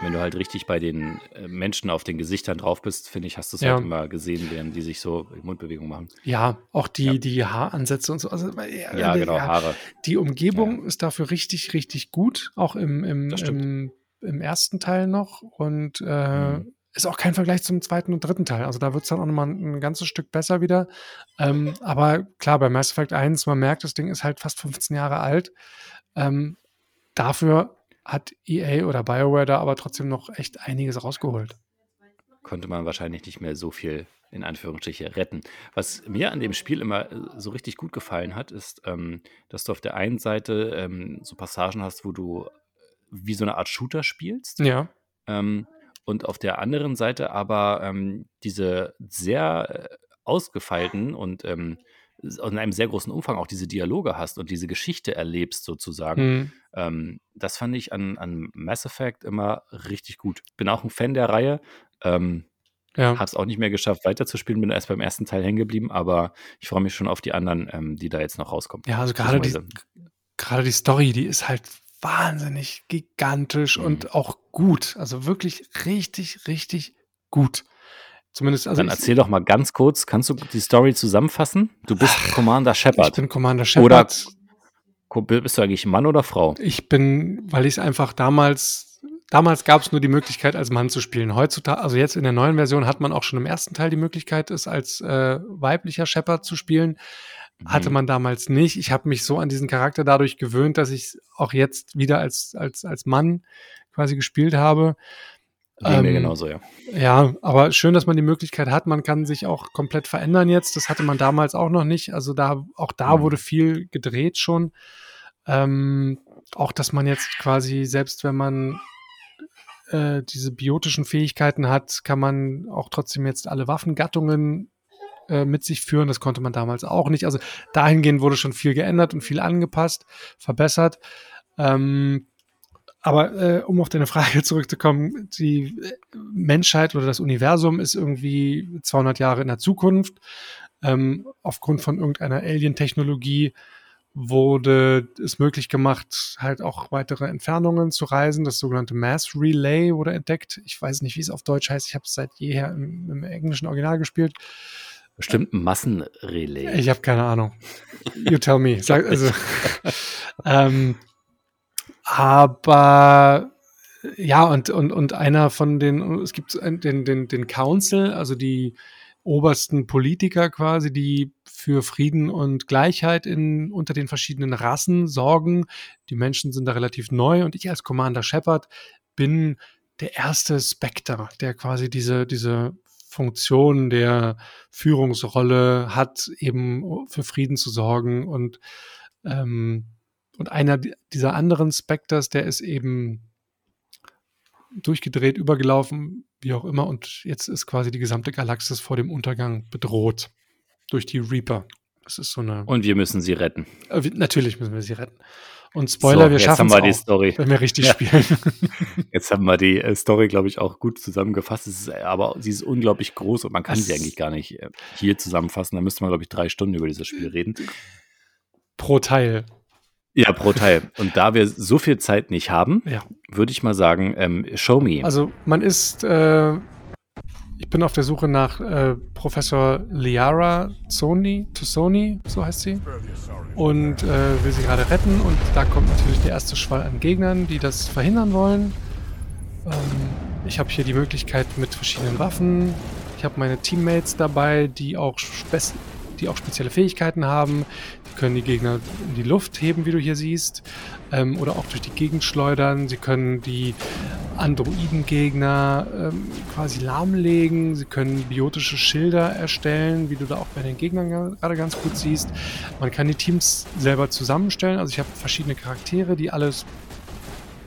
Wenn du halt richtig bei den äh, Menschen auf den Gesichtern drauf bist, finde ich, hast du es ja. halt immer gesehen, während die sich so Mundbewegungen machen. Ja, auch die, ja. die Haaransätze und so. Also, äh, ja, genau, Haare. Die Umgebung ist dafür richtig, richtig gut, auch im, im, im, im, ersten Teil noch. Und äh, mhm ist auch kein Vergleich zum zweiten und dritten Teil. Also da wird es dann auch nochmal ein, ganzes Stück besser wieder. Ähm, aber klar, bei Mass Effect 1, man merkt, das Ding ist halt fast 15 Jahre alt. Ähm, dafür hat EA oder BioWare da aber trotzdem noch echt einiges rausgeholt. Konnte man wahrscheinlich nicht mehr so viel in Anführungsstrichen retten. Was mir an dem Spiel immer äh, so richtig gut gefallen hat, ist, ähm, dass du auf der einen Seite ähm, so Passagen hast, wo du wie so eine Art Shooter spielst. Ja. Ähm, und auf der anderen Seite aber ähm, diese sehr äh, ausgefeilten und ähm, in einem sehr großen Umfang auch diese Dialoge hast und diese Geschichte erlebst sozusagen. Mhm. Ähm, das fand ich an, an Mass Effect immer richtig gut. Bin auch ein Fan der Reihe. Ähm, ja. Hat es auch nicht mehr geschafft, weiterzuspielen, bin erst beim ersten Teil hängen geblieben, aber ich freue mich schon auf die anderen, ähm, die da jetzt noch rauskommen. Ja, also gerade die, gerade die Story, die ist halt wahnsinnig gigantisch mhm. und auch gut. Also wirklich richtig, richtig gut. Zumindest, also Dann erzähl doch mal ganz kurz, kannst du die Story zusammenfassen? Du bist Ach, Commander Shepard. Ich bin Commander Shepard. Oder bist du eigentlich Mann oder Frau? Ich bin, weil ich es einfach damals, damals gab es nur die Möglichkeit, als Mann zu spielen. Heutzutage, also jetzt in der neuen Version hat man auch schon im ersten Teil die Möglichkeit, es als äh, weiblicher Shepard zu spielen. Hatte mhm. man damals nicht. Ich habe mich so an diesen Charakter dadurch gewöhnt, dass ich auch jetzt wieder als, als, als Mann quasi gespielt habe. Ging ähm, genauso, ja. Ja, aber schön, dass man die Möglichkeit hat. Man kann sich auch komplett verändern jetzt. Das hatte man damals auch noch nicht. Also da, auch da mhm. wurde viel gedreht schon. Ähm, auch, dass man jetzt quasi, selbst wenn man äh, diese biotischen Fähigkeiten hat, kann man auch trotzdem jetzt alle Waffengattungen äh, mit sich führen. Das konnte man damals auch nicht. Also dahingehend wurde schon viel geändert und viel angepasst, verbessert. Ähm, aber äh, um auf deine Frage zurückzukommen, die Menschheit oder das Universum ist irgendwie 200 Jahre in der Zukunft. Ähm, aufgrund von irgendeiner Alien-Technologie wurde es möglich gemacht, halt auch weitere Entfernungen zu reisen. Das sogenannte Mass Relay wurde entdeckt. Ich weiß nicht, wie es auf Deutsch heißt. Ich habe es seit jeher im, im englischen Original gespielt. Bestimmt ein Massenrelais. Ich habe keine Ahnung. You tell me. Sag, also, ähm, aber ja, und, und, und einer von den, es gibt den, den, den Council, also die obersten Politiker quasi, die für Frieden und Gleichheit in, unter den verschiedenen Rassen sorgen. Die Menschen sind da relativ neu und ich als Commander Shepard bin der erste Spectre, der quasi diese, diese Funktion der Führungsrolle hat, eben für Frieden zu sorgen. Und, ähm, und einer dieser anderen Spectres, der ist eben durchgedreht, übergelaufen, wie auch immer. Und jetzt ist quasi die gesamte Galaxis vor dem Untergang bedroht durch die Reaper. Das ist so eine. Und wir müssen sie retten. Äh, natürlich müssen wir sie retten. Und Spoiler, so, wir schaffen es die Story. wenn wir richtig ja. spielen. Jetzt haben wir die äh, Story, glaube ich, auch gut zusammengefasst. Ist, äh, aber sie ist unglaublich groß und man kann das sie eigentlich gar nicht äh, hier zusammenfassen. Da müsste man, glaube ich, drei Stunden über dieses Spiel reden. Pro Teil. Ja, pro Teil. Und da wir so viel Zeit nicht haben, ja. würde ich mal sagen, ähm, show me. Also man ist, äh, bin auf der Suche nach äh, Professor Liara Zoni, Tusoni, so heißt sie. Und äh, will sie gerade retten. Und da kommt natürlich der erste Schwall an Gegnern, die das verhindern wollen. Ähm, ich habe hier die Möglichkeit mit verschiedenen Waffen. Ich habe meine Teammates dabei, die auch, die auch spezielle Fähigkeiten haben. Die können die Gegner in die Luft heben, wie du hier siehst. Ähm, oder auch durch die Gegend schleudern. Sie können die Androidengegner ähm, quasi lahmlegen. Sie können biotische Schilder erstellen, wie du da auch bei den Gegnern gerade ganz gut siehst. Man kann die Teams selber zusammenstellen. Also ich habe verschiedene Charaktere, die alles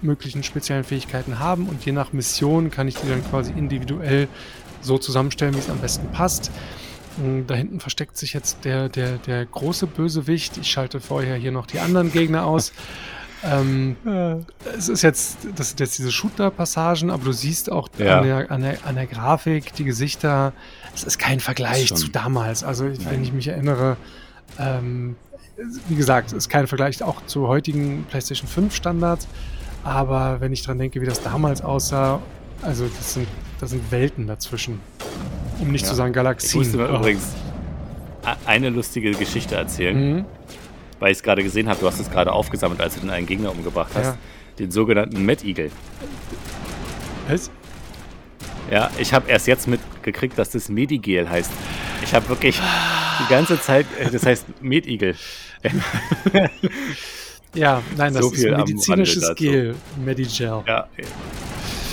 möglichen speziellen Fähigkeiten haben und je nach Mission kann ich die dann quasi individuell so zusammenstellen, wie es am besten passt. Da hinten versteckt sich jetzt der, der, der große Bösewicht. Ich schalte vorher hier noch die anderen Gegner aus. Ähm, ja. Es ist jetzt, das sind jetzt diese Shooter-Passagen, aber du siehst auch ja. an, der, an, der, an der Grafik, die Gesichter, es ist kein Vergleich zu damals. Also, Nein. wenn ich mich erinnere, ähm, wie gesagt, es ist kein Vergleich auch zu heutigen PlayStation 5 Standards. Aber wenn ich dran denke, wie das damals aussah, also das sind, das sind Welten dazwischen. Um nicht ja. zu sagen Galaxien. Ich musste oh. übrigens eine lustige Geschichte erzählen. Mhm weil ich es gerade gesehen habe, du hast es gerade aufgesammelt, als du den einen Gegner umgebracht hast. Ja. Den sogenannten Mad Eagle. Was? Ja, ich habe erst jetzt mitgekriegt, dass das Medigel heißt. Ich habe wirklich die ganze Zeit, äh, das heißt Medigel. ja, nein, das so ist medizinisches Gel, Medigel. Ja,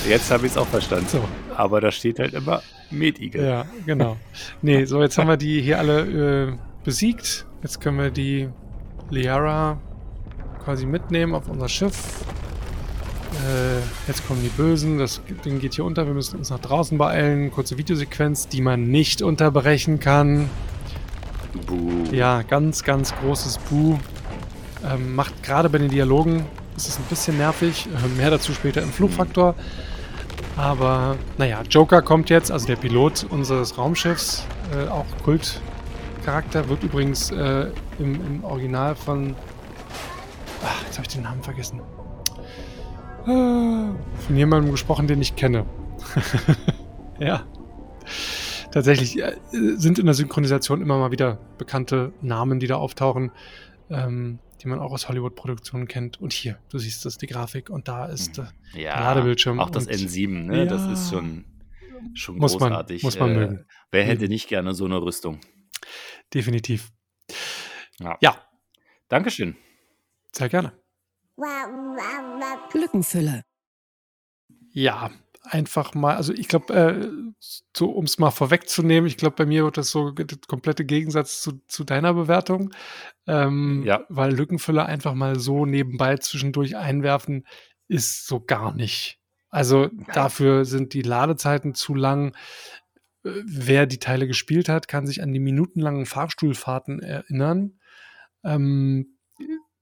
jetzt habe ich es auch verstanden. So. Aber da steht halt immer Medigel. Ja, genau. Nee, so jetzt haben wir die hier alle äh, besiegt. Jetzt können wir die Liara quasi mitnehmen auf unser Schiff. Äh, jetzt kommen die Bösen. Das Ding geht hier unter. Wir müssen uns nach draußen beeilen. Kurze Videosequenz, die man nicht unterbrechen kann. Buh. Ja, ganz, ganz großes Buh. Ähm, macht gerade bei den Dialogen ist es ein bisschen nervig. Äh, mehr dazu später im Fluchfaktor. Aber naja, Joker kommt jetzt, also der Pilot unseres Raumschiffs, äh, auch Kult Charakter wird übrigens äh, im, im, Original von. Ach, jetzt habe ich den Namen vergessen. Äh, von jemandem gesprochen, den ich kenne. ja. Tatsächlich äh, sind in der Synchronisation immer mal wieder bekannte Namen, die da auftauchen, ähm, die man auch aus Hollywood-Produktionen kennt. Und hier, du siehst das, die Grafik, und da ist äh, ja, der Ladebildschirm. Auch das N7, ne? Ja, das ist schon, schon muss großartig. Man, muss man äh, mögen. Wer hätte nicht gerne so eine Rüstung? Definitiv. Ja. ja. Dankeschön. Sehr gerne. Lückenfüller. Ja, einfach mal, also ich glaube, äh, so um es mal vorwegzunehmen, ich glaube, bei mir wird das so der komplette Gegensatz zu, zu deiner Bewertung. Ähm, ja. Weil Lückenfüller einfach mal so nebenbei zwischendurch einwerfen, ist so gar nicht. Also dafür sind die Ladezeiten zu lang wer die Teile gespielt hat, kann sich an die minutenlangen Fahrstuhlfahrten erinnern. Ähm,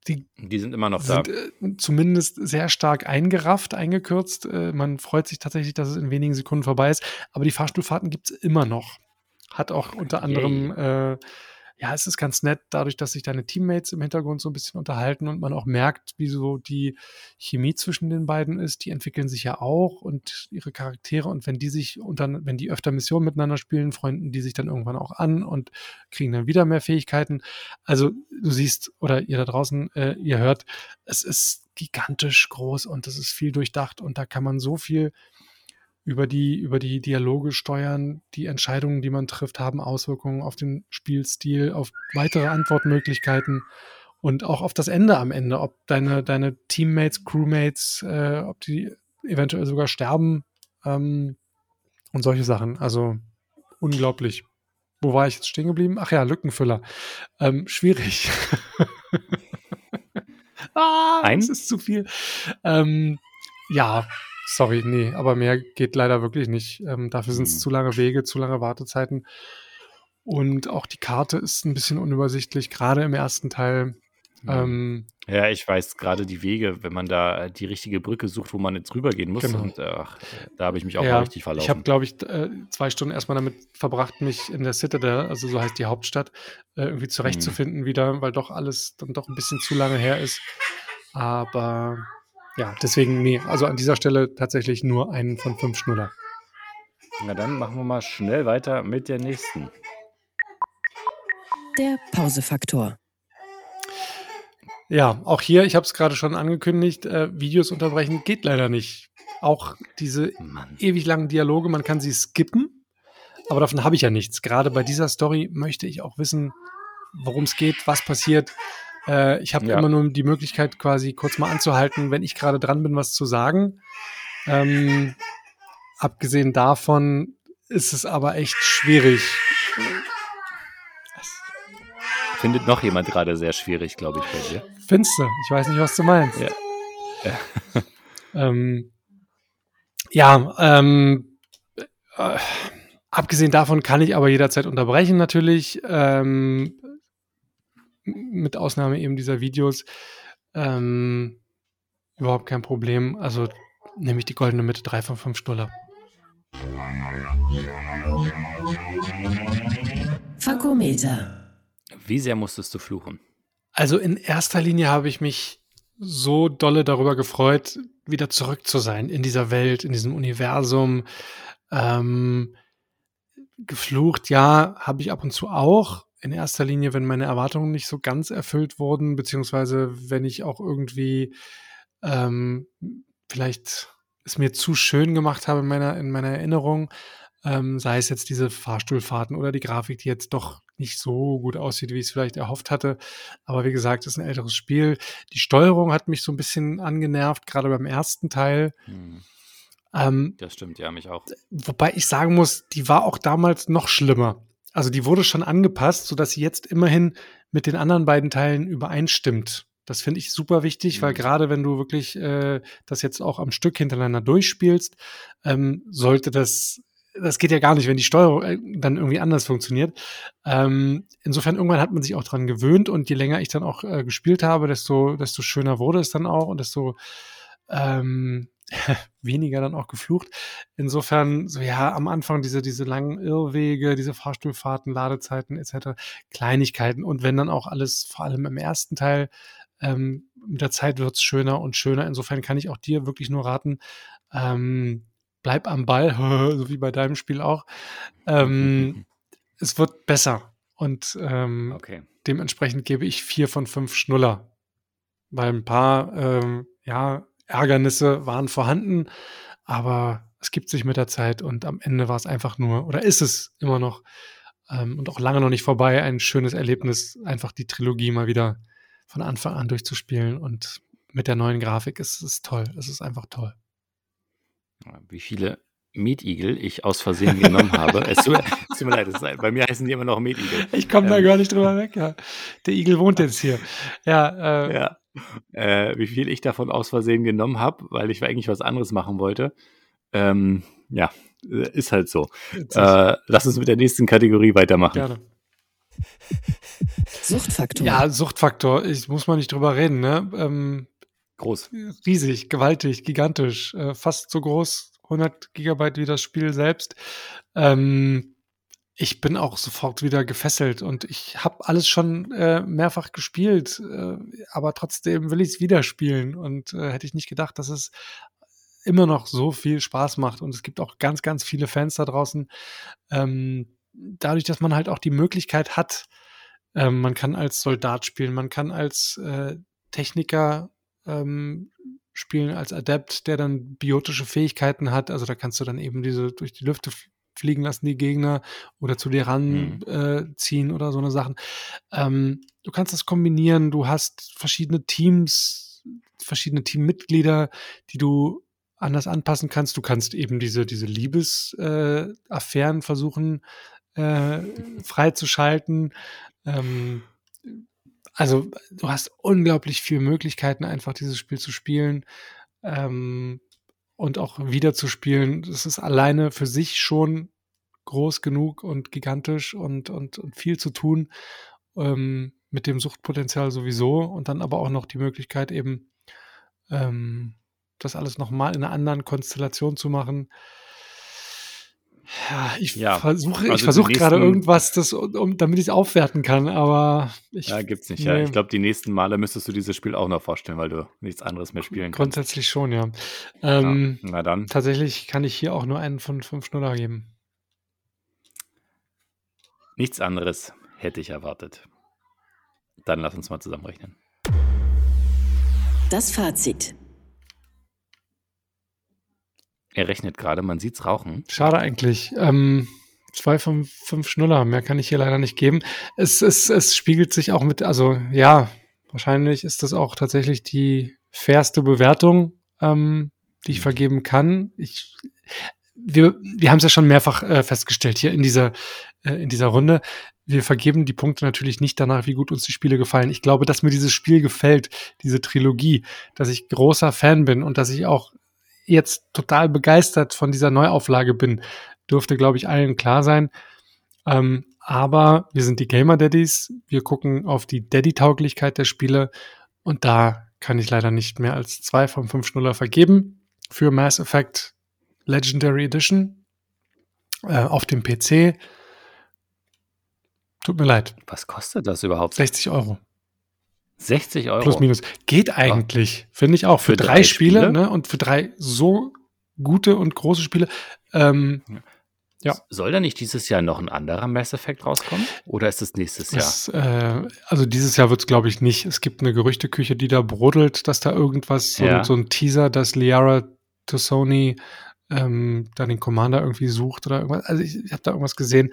die, die, sind immer noch sind, da. Äh, zumindest sehr stark eingerafft, eingekürzt. Äh, man freut sich tatsächlich, dass es in wenigen Sekunden vorbei ist. Aber die Fahrstuhlfahrten gibt es immer noch. Hat auch unter anderem äh, ja, es ist ganz nett, dadurch, dass sich deine Teammates im Hintergrund so ein bisschen unterhalten und man auch merkt, wie so die Chemie zwischen den beiden ist. Die entwickeln sich ja auch und ihre Charaktere und wenn die sich unter, wenn die öfter Missionen miteinander spielen, freunden die sich dann irgendwann auch an und kriegen dann wieder mehr Fähigkeiten. Also du siehst oder ihr da draußen, äh, ihr hört, es ist gigantisch groß und es ist viel durchdacht und da kann man so viel über die, über die Dialoge steuern. Die Entscheidungen, die man trifft, haben Auswirkungen auf den Spielstil, auf weitere Antwortmöglichkeiten und auch auf das Ende am Ende, ob deine, deine Teammates, Crewmates, äh, ob die eventuell sogar sterben ähm, und solche Sachen. Also unglaublich. Wo war ich jetzt stehen geblieben? Ach ja, Lückenfüller. Ähm, schwierig. ah, Ein? das ist zu viel. Ähm, ja, Sorry, nee, aber mehr geht leider wirklich nicht. Ähm, dafür sind es mhm. zu lange Wege, zu lange Wartezeiten. Und auch die Karte ist ein bisschen unübersichtlich, gerade im ersten Teil. Ähm, ja, ich weiß gerade die Wege, wenn man da die richtige Brücke sucht, wo man jetzt rübergehen muss. Genau. Und ach, da habe ich mich auch ja, mal richtig verlaufen. Ich habe, glaube ich, äh, zwei Stunden erstmal damit verbracht, mich in der Citadel, also so heißt die Hauptstadt, äh, irgendwie zurechtzufinden mhm. wieder, weil doch alles dann doch ein bisschen zu lange her ist. Aber ja, deswegen, nee, also an dieser Stelle tatsächlich nur einen von fünf Schnuller. Na dann machen wir mal schnell weiter mit der nächsten. Der Pausefaktor. Ja, auch hier, ich habe es gerade schon angekündigt, äh, Videos unterbrechen geht leider nicht. Auch diese Mann. ewig langen Dialoge, man kann sie skippen, aber davon habe ich ja nichts. Gerade bei dieser Story möchte ich auch wissen, worum es geht, was passiert. Äh, ich habe Ja. immer nur die Möglichkeit, quasi kurz mal anzuhalten, wenn ich gerade dran bin, was zu sagen. Ähm, abgesehen davon ist es aber echt schwierig. Findet noch jemand gerade sehr schwierig, glaube ich, bei dir. Finster. Ich weiß nicht, was du meinst. Ja. ähm, ja, ähm, äh, abgesehen davon kann ich aber jederzeit unterbrechen natürlich. Ähm, mit Ausnahme eben dieser Videos. Ähm, überhaupt kein Problem. Also nehme ich die goldene Mitte, drei von fünf Stuller. Fakometer. Wie sehr musstest du fluchen? Also in erster Linie habe ich mich so dolle darüber gefreut, wieder zurück zu sein in dieser Welt, in diesem Universum. Ähm, geflucht, ja, habe ich ab und zu auch. In erster Linie, wenn meine Erwartungen nicht so ganz erfüllt wurden, beziehungsweise wenn ich auch irgendwie ähm, vielleicht es mir zu schön gemacht habe in meiner, in meiner Erinnerung. Ähm, sei es jetzt diese Fahrstuhlfahrten oder die Grafik, die jetzt doch nicht so gut aussieht, wie ich es vielleicht erhofft hatte. Aber wie gesagt, es ist ein älteres Spiel. Die Steuerung hat mich so ein bisschen angenervt, gerade beim ersten Teil. Hm, Ähm, das stimmt, ja, mich auch. wobei ich sagen muss, die war auch damals noch schlimmer. Also die wurde schon angepasst, sodass sie jetzt immerhin mit den anderen beiden Teilen übereinstimmt. Das finde ich super wichtig, weil Mhm. gerade wenn du wirklich äh, das jetzt auch am Stück hintereinander durchspielst, ähm, sollte das, das geht ja gar nicht, wenn die Steuerung äh, dann irgendwie anders funktioniert. Ähm, insofern irgendwann hat man sich auch dran gewöhnt und je länger ich dann auch äh, gespielt habe, desto, desto schöner wurde es dann auch und desto ähm, weniger dann auch geflucht. Insofern, so ja, am Anfang diese, diese langen Irrwege, diese Fahrstuhlfahrten, Ladezeiten etc., Kleinigkeiten und wenn dann auch alles, vor allem im ersten Teil, ähm, mit der Zeit wird's schöner und schöner. Insofern kann ich auch dir wirklich nur raten, ähm, bleib am Ball, so wie bei deinem Spiel auch. Ähm, es wird besser und ähm, Okay. dementsprechend gebe ich vier von fünf Schnuller. Weil ein paar, ähm, ja, Ärgernisse waren vorhanden, aber es gibt sich mit der Zeit und am Ende war es einfach nur, oder ist es immer noch ähm, und auch lange noch nicht vorbei, ein schönes Erlebnis, einfach die Trilogie mal wieder von Anfang an durchzuspielen und mit der neuen Grafik ist es toll. Es ist einfach toll. Wie viele Meatigel ich aus Versehen genommen habe. Es tut, es tut mir leid, ist, bei mir heißen die immer noch Meatigel. Ich komme da Ähm. gar nicht drüber weg. Ja. Der Igel wohnt jetzt hier. Ja, äh, Ja. Äh, wie viel ich davon aus Versehen genommen habe, weil ich eigentlich was anderes machen wollte. Ähm, ja, äh, ist halt so. Äh, lass uns mit der nächsten Kategorie weitermachen. gerne. Suchtfaktor. Ja, Suchtfaktor, ich muss mal nicht drüber reden, ne? Ähm, Groß. riesig, gewaltig, gigantisch, äh, fast so groß, 100 Gigabyte wie das Spiel selbst. Ähm, ich bin auch sofort wieder gefesselt und ich habe alles schon äh, mehrfach gespielt, äh, aber trotzdem will ich es wieder spielen und äh, hätte ich nicht gedacht, dass es immer noch so viel Spaß macht und es gibt auch ganz, ganz viele Fans da draußen. Ähm, dadurch, dass man halt auch die Möglichkeit hat, ähm, man kann als Soldat spielen, man kann als äh, Techniker ähm, spielen, als Adept, der dann biotische Fähigkeiten hat. Also da kannst du dann eben diese durch die Lüfte fliegen lassen, die Gegner, oder zu dir ran äh, ziehen oder so eine Sachen. Ähm, du kannst das kombinieren, du hast verschiedene Teams, verschiedene Teammitglieder, die du anders anpassen kannst. Du kannst eben diese, diese Liebesaffären äh, versuchen äh, freizuschalten. Ähm, also du hast unglaublich viele Möglichkeiten, einfach dieses Spiel zu spielen ähm, und auch wieder zu spielen. Das ist alleine für sich schon groß genug und gigantisch und, und, und viel zu tun ähm, mit dem Suchtpotenzial sowieso und dann aber auch noch die Möglichkeit eben ähm, das alles nochmal in einer anderen Konstellation zu machen. Ja, ich Ja, versuche also die versuche gerade irgendwas, das, um, damit ich es aufwerten kann, aber ich Ja, gibt's nicht. Ja, nee. ich glaube, die nächsten Male müsstest du dieses Spiel auch noch vorstellen, weil du nichts anderes mehr spielen kannst. grundsätzlich schon, ja. Ähm, Ja. Na dann. Tatsächlich kann ich hier auch nur einen von fünf Schnuller geben. Nichts anderes hätte ich erwartet. Dann lass uns mal zusammenrechnen. Das Fazit. Er rechnet gerade, man sieht's rauchen. Schade eigentlich. Ähm, zwei von fünf Schnuller, mehr kann ich hier leider nicht geben. Es, es, es spiegelt sich auch mit, also ja, wahrscheinlich ist das auch tatsächlich die fairste Bewertung, ähm, die ich vergeben kann. Ich, wir, wir haben es ja schon mehrfach äh, festgestellt hier in dieser, äh, in dieser Runde. Wir vergeben die Punkte natürlich nicht danach, wie gut uns die Spiele gefallen. Ich glaube, dass mir dieses Spiel gefällt, diese Trilogie, dass ich großer Fan bin und dass ich auch jetzt total begeistert von dieser Neuauflage bin, dürfte, glaube ich, allen klar sein. Ähm, aber wir sind die Gamer Daddies. Wir gucken auf die Daddy-Tauglichkeit der Spiele. Und da kann ich leider nicht mehr als zwei von fünf Schnuller vergeben. Für Mass Effect Legendary Edition äh, auf dem PC. Tut mir leid. Was kostet das überhaupt? 60 Euro. 60 Euro. Plus minus. Geht eigentlich, finde ich auch. Für, Für drei, drei Spiele, Spiele? ne? Und für drei so gute und große Spiele. Ähm, Ja. Soll da nicht dieses Jahr noch ein anderer Mass Effect rauskommen? Oder ist es nächstes Jahr? es, äh, also dieses Jahr wird es, glaube ich, nicht. Es gibt eine Gerüchteküche, die da brodelt, dass da irgendwas, so, Ja. so ein Teaser, dass Liara to Sony ähm, da den Commander irgendwie sucht oder irgendwas. Also ich, ich habe da irgendwas gesehen.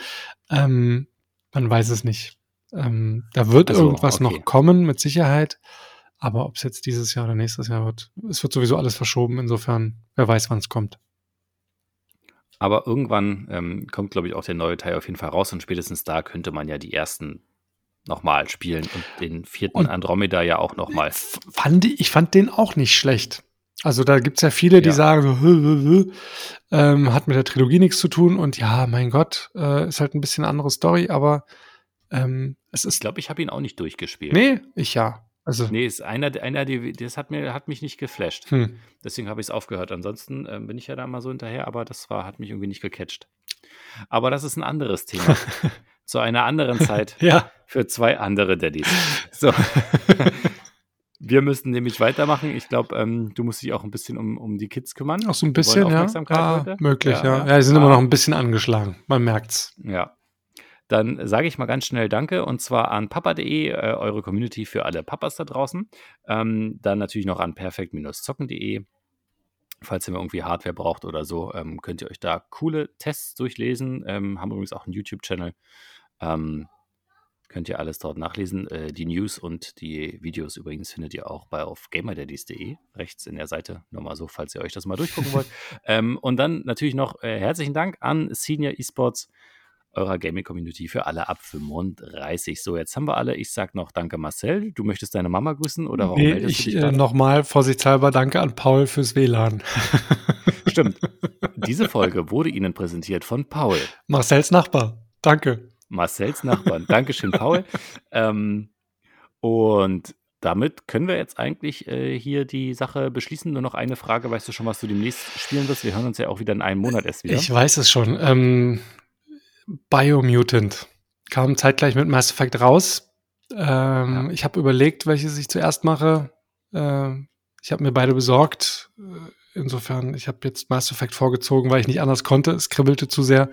Ähm, man weiß es nicht. Ähm, da wird Also, irgendwas okay. noch kommen, mit Sicherheit. Aber ob es jetzt dieses Jahr oder nächstes Jahr wird, es wird sowieso alles verschoben. Insofern, wer weiß, wann es kommt. Aber irgendwann ähm, kommt, glaube ich, auch der neue Teil auf jeden Fall raus und spätestens da könnte man ja die ersten nochmal spielen und den vierten Und- Andromeda ja auch nochmal. Fand ich, ich fand den auch nicht schlecht. Also da gibt's ja viele, die Ja. sagen so, hö, hö, hö, ähm, hat mit der Trilogie nichts zu tun und ja, mein Gott, äh, ist halt ein bisschen andere Story, aber ähm, es Ich ist. glaube, ich habe ihn auch nicht durchgespielt. Nee, ich ja. Also, Nee, ist einer, einer, die- das hat mir, hat mich nicht geflasht. hm. Deswegen habe ich es aufgehört. Ansonsten ähm, bin ich ja da mal so hinterher, aber das war, hat mich irgendwie nicht gecatcht. Aber das ist ein anderes Thema. Zu einer anderen Zeit ja. für zwei andere Daddys. So. Wir müssen nämlich weitermachen. Ich glaube, ähm, du musst dich auch ein bisschen um, um die Kids kümmern. Auch so ein bisschen, ja. Heute. möglich, Ja, ja. ja. Ja, die sind Ah. immer noch ein bisschen angeschlagen. Man merkt's. Ja. Dann sage ich mal ganz schnell Danke und zwar an papa.de, äh, eure Community für alle Papas da draußen. Ähm, dann natürlich noch an perfekt-zocken.de. Falls ihr mal irgendwie Hardware braucht oder so, ähm, könnt ihr euch da coole Tests durchlesen. Ähm, haben übrigens auch einen YouTube-Channel. Ähm, könnt ihr alles dort nachlesen. Äh, die News und die Videos übrigens findet ihr auch bei auf gamerdaddies.de, rechts in der Seite. Nur mal so, falls ihr euch das mal durchgucken wollt. ähm, und dann natürlich noch äh, herzlichen Dank an Senior Esports, eurer Gaming-Community für alle ab 35. So, jetzt haben wir alle. Ich sag noch Danke, Marcel. Du möchtest deine Mama grüßen oder warum Nee, meldest ich du dich äh, nochmal vorsichtshalber danke an Paul fürs WLAN. Stimmt. Diese Folge wurde Ihnen präsentiert von Paul. Marcells Nachbar. Danke. Marcells Nachbarn. Dankeschön, Paul. ähm, und damit können wir jetzt eigentlich äh, hier die Sache beschließen. Nur noch eine Frage. Weißt du schon, was du demnächst spielen wirst? Wir hören uns ja auch wieder in einem Monat erst wieder. Ich weiß es schon. Ähm, Biomutant kam zeitgleich mit Mass Effect raus. Ähm, Ich habe überlegt, welches ich zuerst mache. Ähm, ich habe mir beide besorgt. Äh, Insofern, ich habe jetzt Mass Effect vorgezogen, weil ich nicht anders konnte. Es kribbelte zu sehr.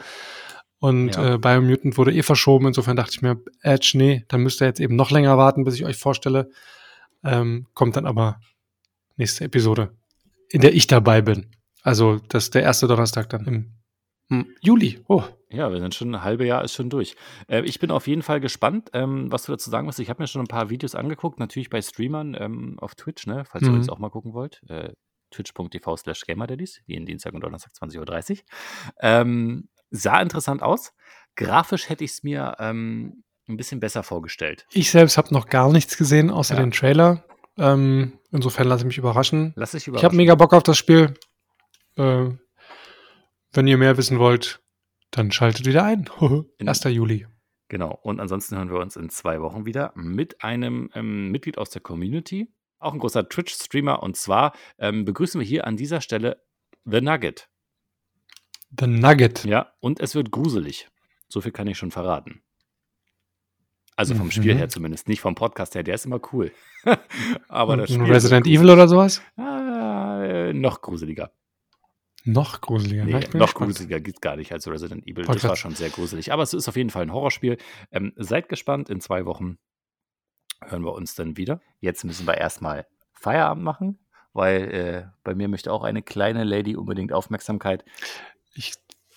Und Ja. äh, Biomutant wurde eh verschoben. Insofern dachte ich mir, Edge, nee, dann müsst ihr jetzt eben noch länger warten, bis ich euch vorstelle. Ähm, kommt dann aber nächste Episode, in der ich dabei bin. Also das ist der erste Donnerstag dann im Juli. Oh, Ja, wir sind schon ein halbes Jahr ist schon durch. Äh, ich bin auf jeden Fall gespannt, ähm, was du dazu sagen wirst. Ich habe mir schon ein paar Videos angeguckt, natürlich bei Streamern ähm, auf Twitch, ne, falls ihr Mhm. uns auch mal gucken wollt. Äh, twitch.tv slash gamerdaddies, jeden Dienstag und Donnerstag 20.30 Uhr. Ähm, sah interessant aus. Grafisch hätte ich es mir ähm, ein bisschen besser vorgestellt. ich selbst habe noch gar nichts gesehen, außer Ja. den Trailer. Ähm, insofern lasse ich mich überraschen. Lass dich Ich habe überraschen. mega Bock auf das Spiel. Äh, wenn ihr mehr wissen wollt, dann schaltet wieder ein. In- 1. Juli. Genau. Und ansonsten hören wir uns in zwei Wochen wieder mit einem ähm, Mitglied aus der Community, auch ein großer Twitch-Streamer. Und zwar ähm, begrüßen wir hier an dieser Stelle The Nugget. The Nugget. Ja, und es wird gruselig. So viel kann ich schon verraten. Also vom Spiel Mhm. her zumindest, nicht vom Podcast her. Der ist immer cool. Aber das Spiel Resident Evil oder sowas? Ah, äh, noch gruseliger. Noch gruseliger. Nee, ich bin noch gespannt. gruseliger geht gar nicht als Resident Evil. Wollte Das war grad- schon sehr gruselig. Aber es ist auf jeden Fall ein Horrorspiel. Ähm, seid gespannt, in zwei Wochen hören wir uns dann wieder. Jetzt müssen wir erstmal Feierabend machen, weil äh, bei mir möchte auch eine kleine Lady unbedingt Aufmerksamkeit. Ich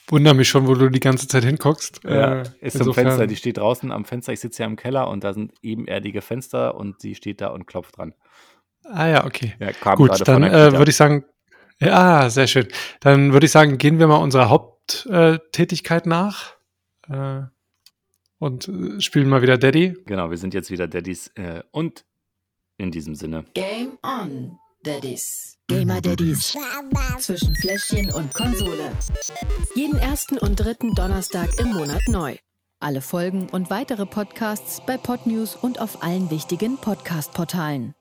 wundere mich schon, wo du die ganze Zeit hinguckst. Ja, Äh, ist zum insofern- Fenster, die steht draußen am Fenster. Ich sitze ja im Keller und da sind ebenerdige Fenster und sie steht da und klopft dran. Ah ja, okay. Ja, Gut, dann äh, würde ich sagen, ja, sehr schön. Dann würde ich sagen, gehen wir mal unserer Haupttätigkeit äh, Tätigkeit nach äh, und äh, spielen mal wieder Daddy. Genau, wir sind jetzt wieder Daddys äh, und in diesem Sinne. Game on, Daddies. Gamer Daddies. Zwischen Fläschchen und Konsole. Jeden ersten und dritten Donnerstag im Monat neu. Alle Folgen und weitere Podcasts bei Podnews und auf allen wichtigen Podcast-Portalen.